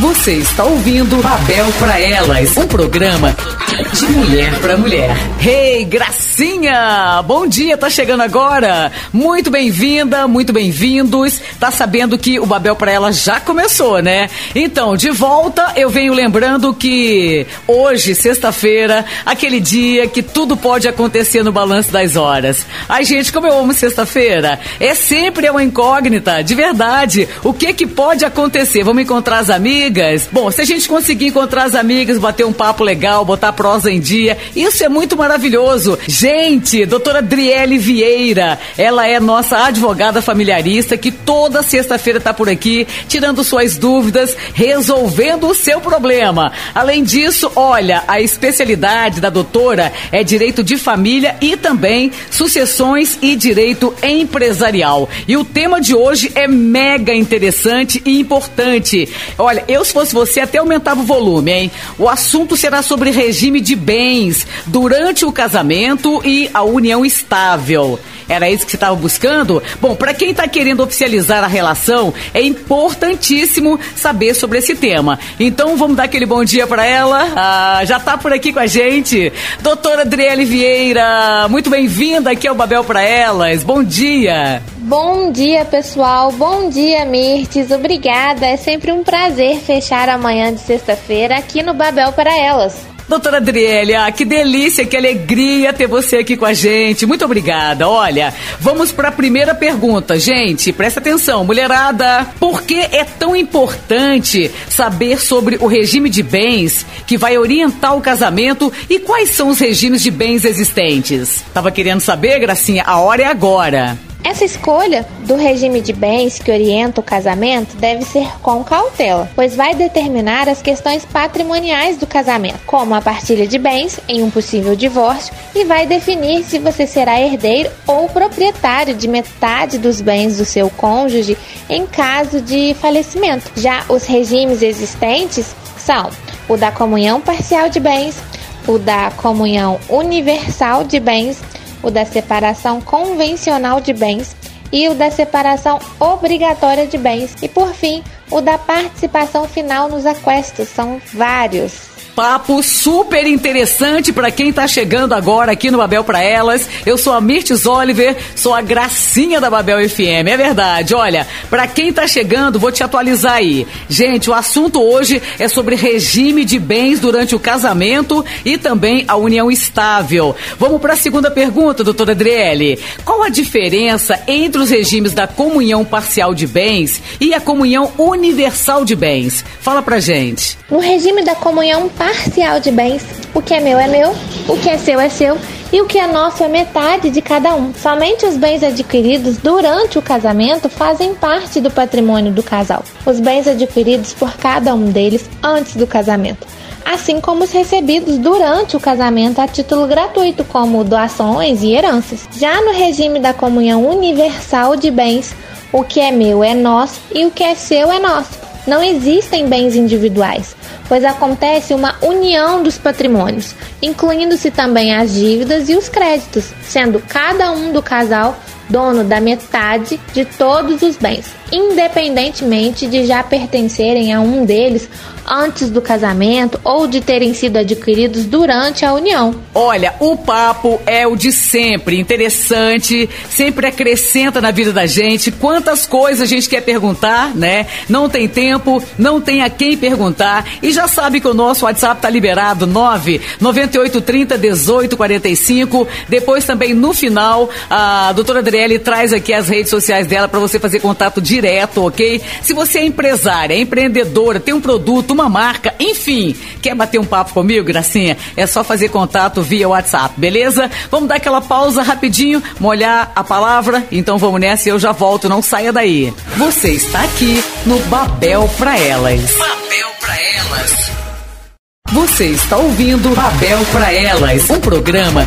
Você está ouvindo Babel para Elas, um programa de mulher para mulher. Hey, Gracinha! Bom dia, tá chegando agora? Muito bem-vinda, muito bem-vindos. Tá sabendo que o Babel para Elas já começou, né? Então, de volta, eu venho lembrando que hoje, sexta-feira, aquele dia que tudo pode acontecer no balanço das horas. Ai, gente, como eu amo sexta-feira. É sempre uma incógnita, de verdade. O que que pode acontecer? Vamos encontrar as amigas? Amigas. Bom, se a gente conseguir encontrar as amigas, bater um papo legal, botar prosa em dia, isso é muito maravilhoso. Gente, doutora Adriele Vieira, ela é nossa advogada familiarista que toda sexta-feira está por aqui, tirando suas dúvidas, resolvendo o seu problema. Além disso, olha, a especialidade da doutora é direito de família e também sucessões e direito empresarial. E o tema de hoje é mega interessante e importante. Olha, eu, se fosse você, até aumentava o volume, hein? O assunto será sobre regime de bens durante o casamento e a união estável. Era isso que você estava buscando? Bom, para quem está querendo oficializar a relação, é importantíssimo saber sobre esse tema. Então vamos dar aquele bom dia para ela. Ah, já está por aqui com a gente. Doutora Adriele Vieira, muito bem-vinda aqui ao Babel para Elas. Bom dia. Bom dia, pessoal. Bom dia, Mirtes. Obrigada. É sempre um prazer fechar a manhã de sexta-feira aqui no Babel para Elas. Doutora Adriele, que delícia, que alegria ter você aqui com a gente. Muito obrigada. Olha, vamos para a primeira pergunta. Gente, presta atenção, mulherada. Por que é tão importante saber sobre o regime de bens que vai orientar o casamento e quais são os regimes de bens existentes? Tava querendo saber, Gracinha? A hora é agora. Essa escolha do regime de bens que orienta o casamento deve ser com cautela, pois vai determinar as questões patrimoniais do casamento, como a partilha de bens em um possível divórcio, e vai definir se você será herdeiro ou proprietário de metade dos bens do seu cônjuge em caso de falecimento. Já os regimes existentes são o da comunhão parcial de bens, o da comunhão universal de bens o da separação convencional de bens e o da separação obrigatória de bens. E por fim, o da participação final nos aquestos. São vários papo super interessante para quem tá chegando agora aqui no Babel para Elas. Eu sou a Mirtes Oliver, sou a gracinha da Babel FM. É verdade. Olha, para quem tá chegando, vou te atualizar aí. Gente, o assunto hoje é sobre regime de bens durante o casamento e também a união estável. Vamos para a segunda pergunta, doutora Adriele. Qual a diferença entre os regimes da comunhão parcial de bens e a comunhão universal de bens? Fala pra gente. No regime da comunhão parcial parcial de bens. O que é meu é meu, o que é seu é seu e o que é nosso é metade de cada um. Somente os bens adquiridos durante o casamento fazem parte do patrimônio do casal. Os bens adquiridos por cada um deles antes do casamento assim como os recebidos durante o casamento a título gratuito, como doações e heranças. Já no regime da comunhão universal de bens, o que é meu é nosso e o que é seu é nosso. Não existem bens individuais pois acontece uma união dos patrimônios, incluindo-se também as dívidas e os créditos, sendo cada um do casal dono da metade de todos os bens, independentemente de já pertencerem a um deles antes do casamento ou de terem sido adquiridos durante a união. Olha, o papo é o de sempre, interessante, sempre acrescenta na vida da gente. Quantas coisas a gente quer perguntar, né? Não tem tempo, não tem a quem perguntar. E já sabe que o nosso WhatsApp tá liberado 9 9830 1845. Depois também no final, a doutora Adriele traz aqui as redes sociais dela para você fazer contato direto, ok? Se você é empresária, é empreendedora, tem um produto, uma marca, enfim, quer bater um papo comigo, Gracinha? É só fazer contato via WhatsApp, beleza? Vamos dar aquela pausa rapidinho, molhar a palavra, então vamos nessa e eu já volto, não saia daí. Você está aqui no Babel pra Elas. Babel pra Elas. Você está ouvindo Babel para Elas, um programa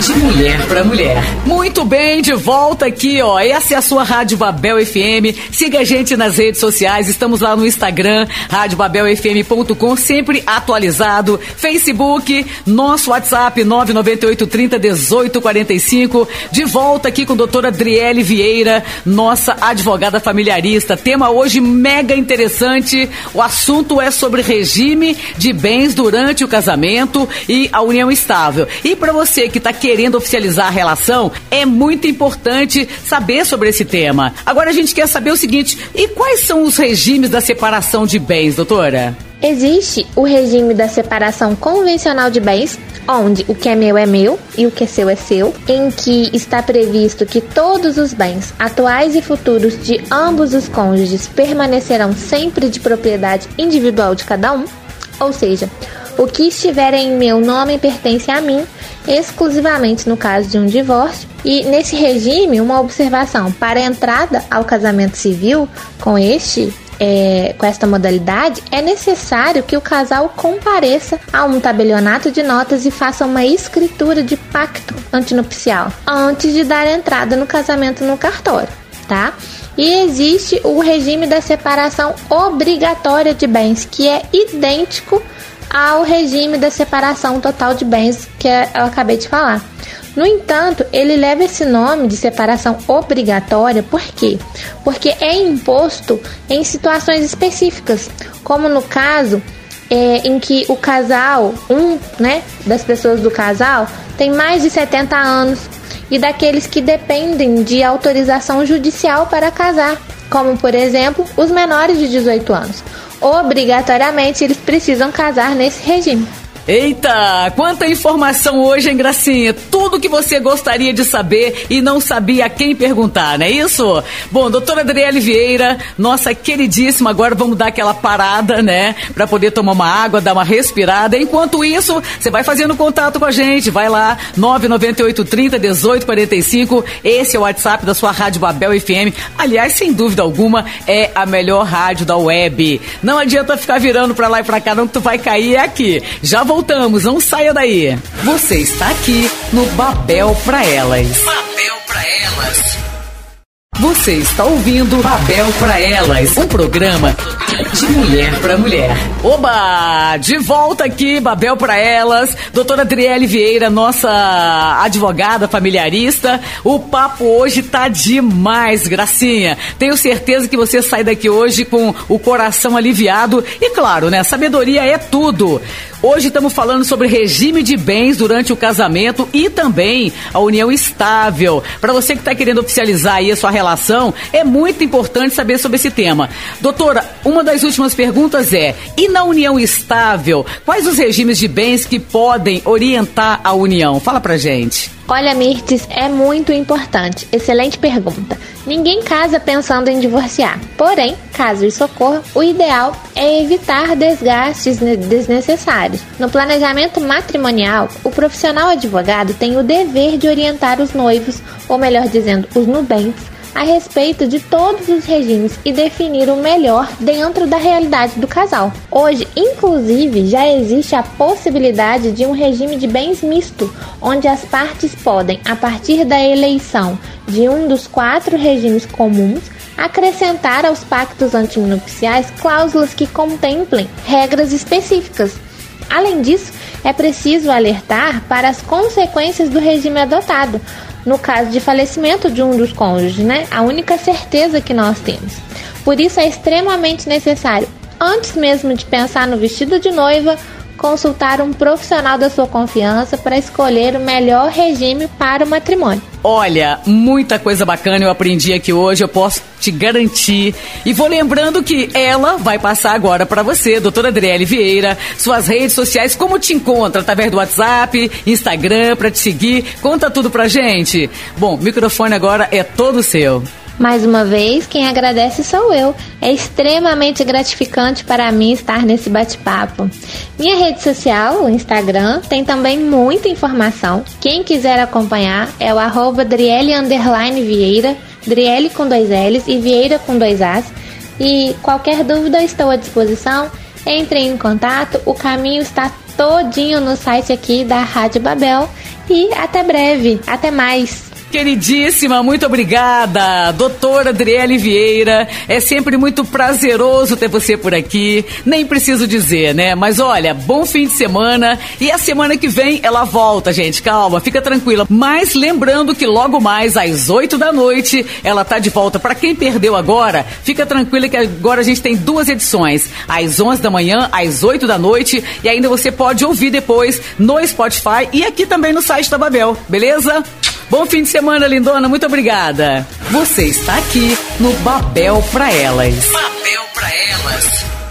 de mulher para mulher. Muito bem, de volta aqui, ó. Essa é a sua Rádio Babel FM. Siga a gente nas redes sociais. Estamos lá no Instagram, radiobabelfm.com, sempre atualizado. Facebook, nosso WhatsApp 998 30 18 45. De volta aqui com a doutora Adriele Vieira, nossa advogada familiarista. Tema hoje mega interessante. O assunto é sobre regime de bens durante o casamento e a união estável. E para você que está querendo oficializar a relação, é muito importante saber sobre esse tema. Agora a gente quer saber o seguinte: e quais são os regimes da separação de bens, doutora? Existe o regime da separação convencional de bens, onde o que é meu é meu e o que é seu é seu, em que está previsto que todos os bens, atuais e futuros de ambos os cônjuges, permanecerão sempre de propriedade individual de cada um. Ou seja, o que estiver em meu nome pertence a mim, exclusivamente no caso de um divórcio. E nesse regime, uma observação: para a entrada ao casamento civil com este é, com esta modalidade, é necessário que o casal compareça a um tabelionato de notas e faça uma escritura de pacto antinupcial antes de dar entrada no casamento no cartório, tá? E existe o regime da separação obrigatória de bens, que é idêntico ao regime da separação total de bens que eu acabei de falar. No entanto, ele leva esse nome de separação obrigatória por quê? Porque é imposto em situações específicas, como no caso é, em que o casal, um né, das pessoas do casal, tem mais de 70 anos e daqueles que dependem de autorização judicial para casar, como por exemplo os menores de 18 anos. Obrigatoriamente eles precisam casar nesse regime. Eita, quanta informação hoje, hein, Gracinha? Tudo que você gostaria de saber e não sabia a quem perguntar, não é isso? Bom, doutora Adriele Vieira, nossa queridíssima, agora vamos dar aquela parada, né? Pra poder tomar uma água, dar uma respirada. Enquanto isso, você vai fazendo contato com a gente, vai lá, 998 30 18 45. Esse é o WhatsApp da sua Rádio Babel FM. Aliás, sem dúvida alguma, é a melhor rádio da web. Não adianta ficar virando pra lá e pra cá, não, que tu vai cair aqui. Já voltamos, não saia daí. Você está aqui no Babel para Elas. Babel para Elas. Você está ouvindo Babel para Elas, um programa de mulher para mulher. Oba! De volta aqui, Babel para Elas, doutora Adriele Vieira, nossa advogada familiarista. O papo hoje tá demais, Gracinha. Tenho certeza que você sai daqui hoje com o coração aliviado e, claro, né? Sabedoria é tudo. Hoje estamos falando sobre regime de bens durante o casamento e também a união estável. Para você que está querendo oficializar aí a sua relação, é muito importante saber sobre esse tema. Doutora, uma das últimas perguntas é: e na união estável, quais os regimes de bens que podem orientar a união? Fala pra gente. Olha, Mirtes, é muito importante. Excelente pergunta. Ninguém casa pensando em divorciar. Porém, caso isso ocorra, o ideal é evitar desgastes desnecessários. No planejamento matrimonial, o profissional advogado tem o dever de orientar os noivos, ou melhor dizendo, os nubentes, a respeito de todos os regimes e definir o melhor dentro da realidade do casal. Hoje, inclusive, já existe a possibilidade de um regime de bens misto, onde as partes podem, a partir da eleição de um dos quatro regimes comuns, acrescentar aos pactos antinupciais cláusulas que contemplem regras específicas. Além disso, é preciso alertar para as consequências do regime adotado, no caso de falecimento de um dos cônjuges, né? A única certeza que nós temos. Por isso é extremamente necessário, antes mesmo de pensar no vestido de noiva, consultar um profissional da sua confiança para escolher o melhor regime para o matrimônio. Olha, muita coisa bacana eu aprendi aqui hoje, eu posso te garantir. E vou lembrando que ela vai passar agora para você, doutora Adriele Vieira, suas redes sociais, como te encontra? Através do WhatsApp, Instagram, para te seguir. Conta tudo pra gente. Bom, o microfone agora é todo seu. Mais uma vez, quem agradece sou eu. É extremamente gratificante para mim estar nesse bate-papo. Minha rede social, o Instagram, tem também muita informação. Quem quiser acompanhar é o arroba Vieira, Driele com dois L's e Vieira com dois As. E qualquer dúvida estou à disposição. Entrem em contato, o caminho está todinho no site aqui da Rádio Babel e até breve, até mais. Queridíssima, muito obrigada, doutora Adriele Vieira. É sempre muito prazeroso ter você por aqui. Nem preciso dizer, né? Mas olha, bom fim de semana. E a semana que vem ela volta, gente. Calma, fica tranquila. Mas lembrando que logo mais, às 8 da noite, ela tá de volta. Para quem perdeu agora, fica tranquila que agora a gente tem duas edições. Às 11 da manhã, às 8 da noite. E ainda você pode ouvir depois no Spotify e aqui também no site da Babel, beleza? Bom fim de semana, lindona. Muito obrigada. Você está aqui no Babel para Elas. Babel para Elas.